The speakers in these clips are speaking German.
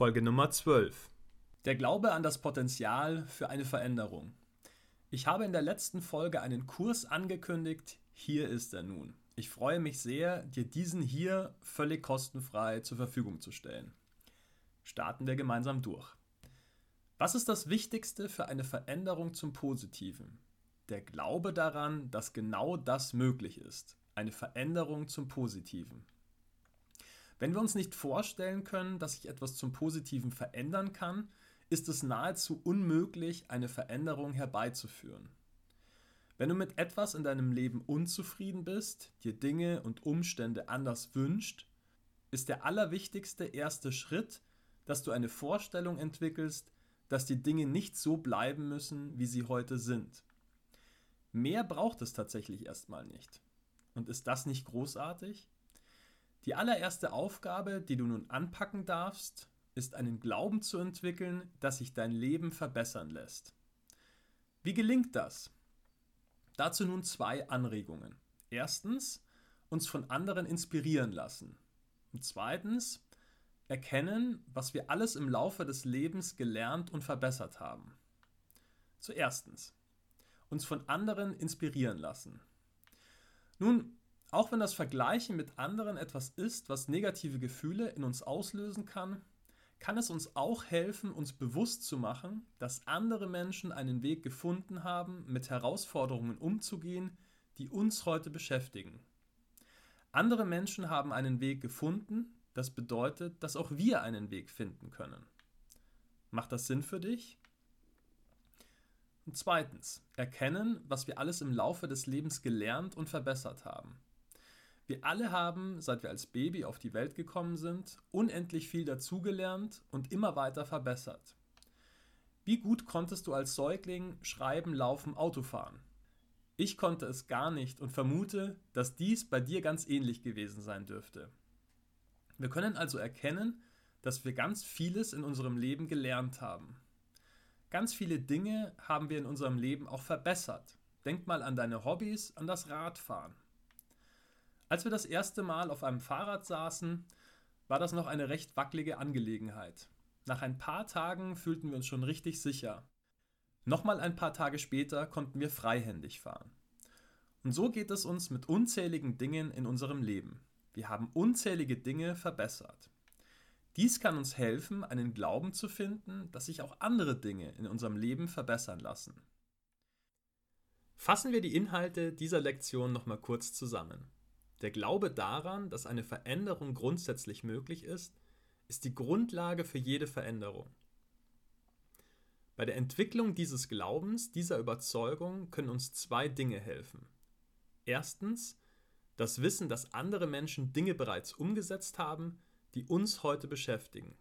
Folge Nummer 12. Der Glaube an das Potenzial für eine Veränderung. Ich habe in der letzten Folge einen Kurs angekündigt. Hier ist er nun. Ich freue mich sehr, dir diesen hier völlig kostenfrei zur Verfügung zu stellen. Starten wir gemeinsam durch. Was ist das Wichtigste für eine Veränderung zum Positiven? Der Glaube daran, dass genau das möglich ist. Eine Veränderung zum Positiven. Wenn wir uns nicht vorstellen können, dass sich etwas zum Positiven verändern kann, ist es nahezu unmöglich, eine Veränderung herbeizuführen. Wenn du mit etwas in deinem Leben unzufrieden bist, dir Dinge und Umstände anders wünscht, ist der allerwichtigste erste Schritt, dass du eine Vorstellung entwickelst, dass die Dinge nicht so bleiben müssen, wie sie heute sind. Mehr braucht es tatsächlich erstmal nicht. Und ist das nicht großartig? Die allererste Aufgabe, die du nun anpacken darfst, ist einen Glauben zu entwickeln, dass sich dein Leben verbessern lässt. Wie gelingt das? Dazu nun zwei Anregungen. Erstens, uns von anderen inspirieren lassen. Und zweitens, erkennen, was wir alles im Laufe des Lebens gelernt und verbessert haben. Zuerstens, uns von anderen inspirieren lassen. Nun, auch wenn das Vergleichen mit anderen etwas ist, was negative Gefühle in uns auslösen kann, kann es uns auch helfen, uns bewusst zu machen, dass andere Menschen einen Weg gefunden haben, mit Herausforderungen umzugehen, die uns heute beschäftigen. Andere Menschen haben einen Weg gefunden, das bedeutet, dass auch wir einen Weg finden können. Macht das Sinn für dich? Und zweitens, erkennen, was wir alles im Laufe des Lebens gelernt und verbessert haben. Wir alle haben, seit wir als Baby auf die Welt gekommen sind, unendlich viel dazugelernt und immer weiter verbessert. Wie gut konntest du als Säugling schreiben, laufen, Auto fahren? Ich konnte es gar nicht und vermute, dass dies bei dir ganz ähnlich gewesen sein dürfte. Wir können also erkennen, dass wir ganz vieles in unserem Leben gelernt haben. Ganz viele Dinge haben wir in unserem Leben auch verbessert. Denk mal an deine Hobbys, an das Radfahren. Als wir das erste Mal auf einem Fahrrad saßen, war das noch eine recht wackelige Angelegenheit. Nach ein paar Tagen fühlten wir uns schon richtig sicher. Nochmal ein paar Tage später konnten wir freihändig fahren. Und so geht es uns mit unzähligen Dingen in unserem Leben. Wir haben unzählige Dinge verbessert. Dies kann uns helfen, einen Glauben zu finden, dass sich auch andere Dinge in unserem Leben verbessern lassen. Fassen wir die Inhalte dieser Lektion nochmal kurz zusammen. Der Glaube daran, dass eine Veränderung grundsätzlich möglich ist, ist die Grundlage für jede Veränderung. Bei der Entwicklung dieses Glaubens, dieser Überzeugung können uns zwei Dinge helfen. Erstens, das Wissen, dass andere Menschen Dinge bereits umgesetzt haben, die uns heute beschäftigen.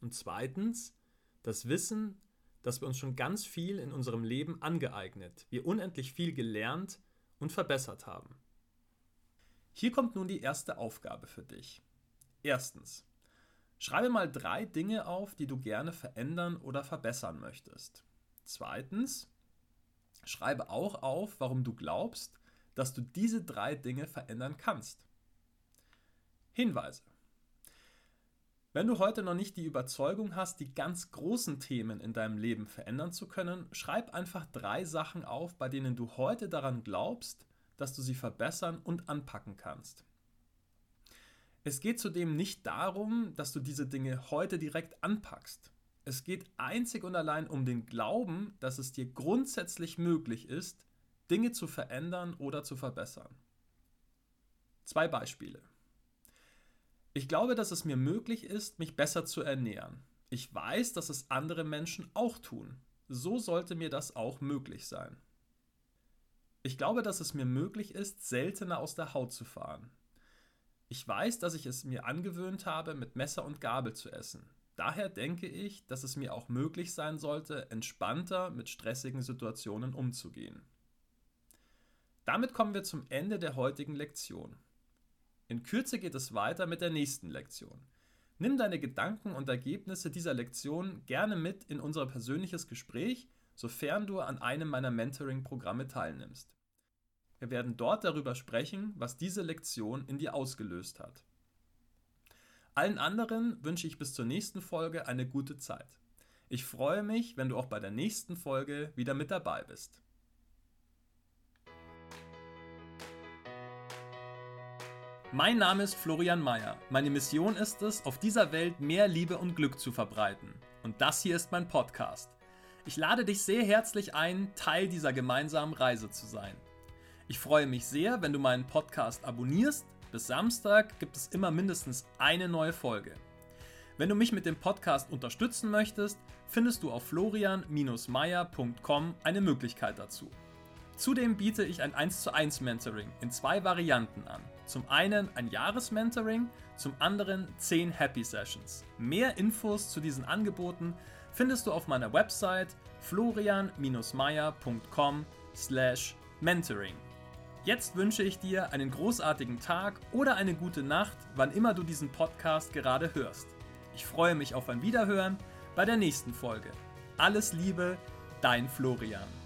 Und zweitens, das Wissen, dass wir uns schon ganz viel in unserem Leben angeeignet, wir unendlich viel gelernt und verbessert haben. Hier kommt nun die erste Aufgabe für dich. Erstens. Schreibe mal drei Dinge auf, die du gerne verändern oder verbessern möchtest. Zweitens. Schreibe auch auf, warum du glaubst, dass du diese drei Dinge verändern kannst. Hinweise. Wenn du heute noch nicht die Überzeugung hast, die ganz großen Themen in deinem Leben verändern zu können, schreib einfach drei Sachen auf, bei denen du heute daran glaubst, dass du sie verbessern und anpacken kannst. Es geht zudem nicht darum, dass du diese Dinge heute direkt anpackst. Es geht einzig und allein um den Glauben, dass es dir grundsätzlich möglich ist, Dinge zu verändern oder zu verbessern. Zwei Beispiele. Ich glaube, dass es mir möglich ist, mich besser zu ernähren. Ich weiß, dass es andere Menschen auch tun. So sollte mir das auch möglich sein. Ich glaube, dass es mir möglich ist, seltener aus der Haut zu fahren. Ich weiß, dass ich es mir angewöhnt habe, mit Messer und Gabel zu essen. Daher denke ich, dass es mir auch möglich sein sollte, entspannter mit stressigen Situationen umzugehen. Damit kommen wir zum Ende der heutigen Lektion. In Kürze geht es weiter mit der nächsten Lektion. Nimm deine Gedanken und Ergebnisse dieser Lektion gerne mit in unser persönliches Gespräch, sofern du an einem meiner Mentoring-Programme teilnimmst. Wir werden dort darüber sprechen, was diese Lektion in dir ausgelöst hat. Allen anderen wünsche ich bis zur nächsten Folge eine gute Zeit. Ich freue mich, wenn du auch bei der nächsten Folge wieder mit dabei bist. Mein Name ist Florian Mayer. Meine Mission ist es, auf dieser Welt mehr Liebe und Glück zu verbreiten. Und das hier ist mein Podcast. Ich lade dich sehr herzlich ein, Teil dieser gemeinsamen Reise zu sein. Ich freue mich sehr, wenn du meinen Podcast abonnierst. Bis Samstag gibt es immer mindestens eine neue Folge. Wenn du mich mit dem Podcast unterstützen möchtest, findest du auf florian-meier.com eine Möglichkeit dazu. Zudem biete ich ein 1 zu 1 Mentoring in zwei Varianten an. Zum einen ein Jahresmentoring, zum anderen 10 Happy Sessions. Mehr Infos zu diesen Angeboten findest du auf meiner Website florian-meier.com/mentoring. Jetzt wünsche ich dir einen großartigen Tag oder eine gute Nacht, wann immer du diesen Podcast gerade hörst. Ich freue mich auf ein Wiederhören bei der nächsten Folge. Alles Liebe, dein Florian.